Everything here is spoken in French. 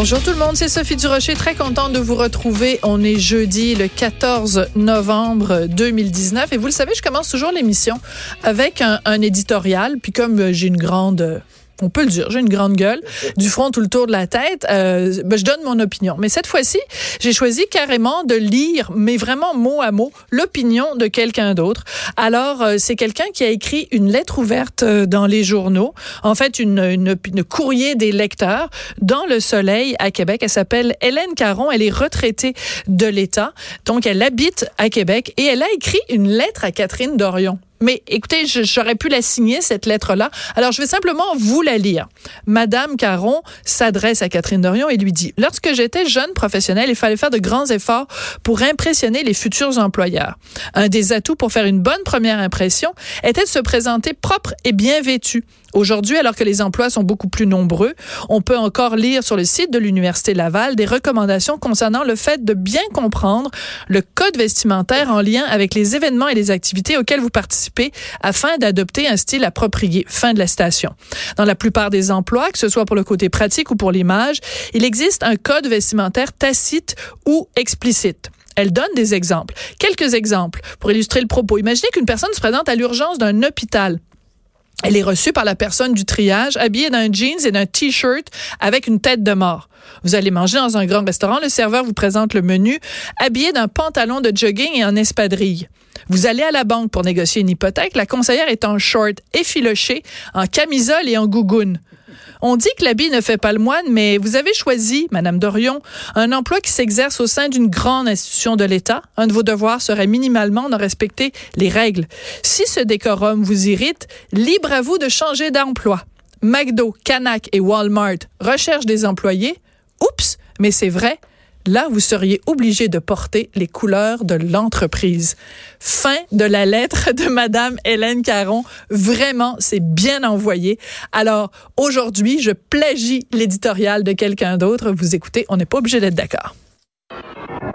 Bonjour tout le monde, c'est Sophie Durocher, très contente de vous retrouver. On est jeudi le 14 novembre 2019 et vous le savez, je commence toujours l'émission avec un, un éditorial, puis comme j'ai une grande on peut le dire, j'ai une grande gueule, du front tout le tour de la tête, euh, ben, je donne mon opinion. Mais cette fois-ci, j'ai choisi carrément de lire, mais vraiment mot à mot, l'opinion de quelqu'un d'autre. Alors, euh, c'est quelqu'un qui a écrit une lettre ouverte euh, dans les journaux, en fait, une, une, une, courrier des lecteurs dans Le Soleil à Québec. Elle s'appelle Hélène Caron, elle est retraitée de l'État, donc elle habite à Québec et elle a écrit une lettre à Catherine Dorion. Mais écoutez, j'aurais pu la signer, cette lettre-là. Alors, je vais simplement vous la lire. Madame Caron s'adresse à Catherine Dorion et lui dit, lorsque j'étais jeune professionnelle, il fallait faire de grands efforts pour impressionner les futurs employeurs. Un des atouts pour faire une bonne première impression était de se présenter propre et bien vêtu. Aujourd'hui, alors que les emplois sont beaucoup plus nombreux, on peut encore lire sur le site de l'Université Laval des recommandations concernant le fait de bien comprendre le code vestimentaire en lien avec les événements et les activités auxquels vous participez afin d'adopter un style approprié. Fin de la station. Dans la plupart des emplois, que ce soit pour le côté pratique ou pour l'image, il existe un code vestimentaire tacite ou explicite. Elle donne des exemples. Quelques exemples pour illustrer le propos. Imaginez qu'une personne se présente à l'urgence d'un hôpital. Elle est reçue par la personne du triage, habillée d'un jeans et d'un t-shirt avec une tête de mort. Vous allez manger dans un grand restaurant, le serveur vous présente le menu, habillé d'un pantalon de jogging et en espadrille. Vous allez à la banque pour négocier une hypothèque, la conseillère est en short effiloché, en camisole et en gougoune. On dit que l'habit ne fait pas le moine, mais vous avez choisi, Madame Dorion, un emploi qui s'exerce au sein d'une grande institution de l'État. Un de vos devoirs serait minimalement de respecter les règles. Si ce décorum vous irrite, libre à vous de changer d'emploi. McDo, Canac et Walmart recherchent des employés. Oups, mais c'est vrai, là, vous seriez obligé de porter les couleurs de l'entreprise. Fin de la lettre de Madame Hélène Caron. Vraiment, c'est bien envoyé. Alors, aujourd'hui, je plagie l'éditorial de quelqu'un d'autre. Vous écoutez, on n'est pas obligé d'être d'accord.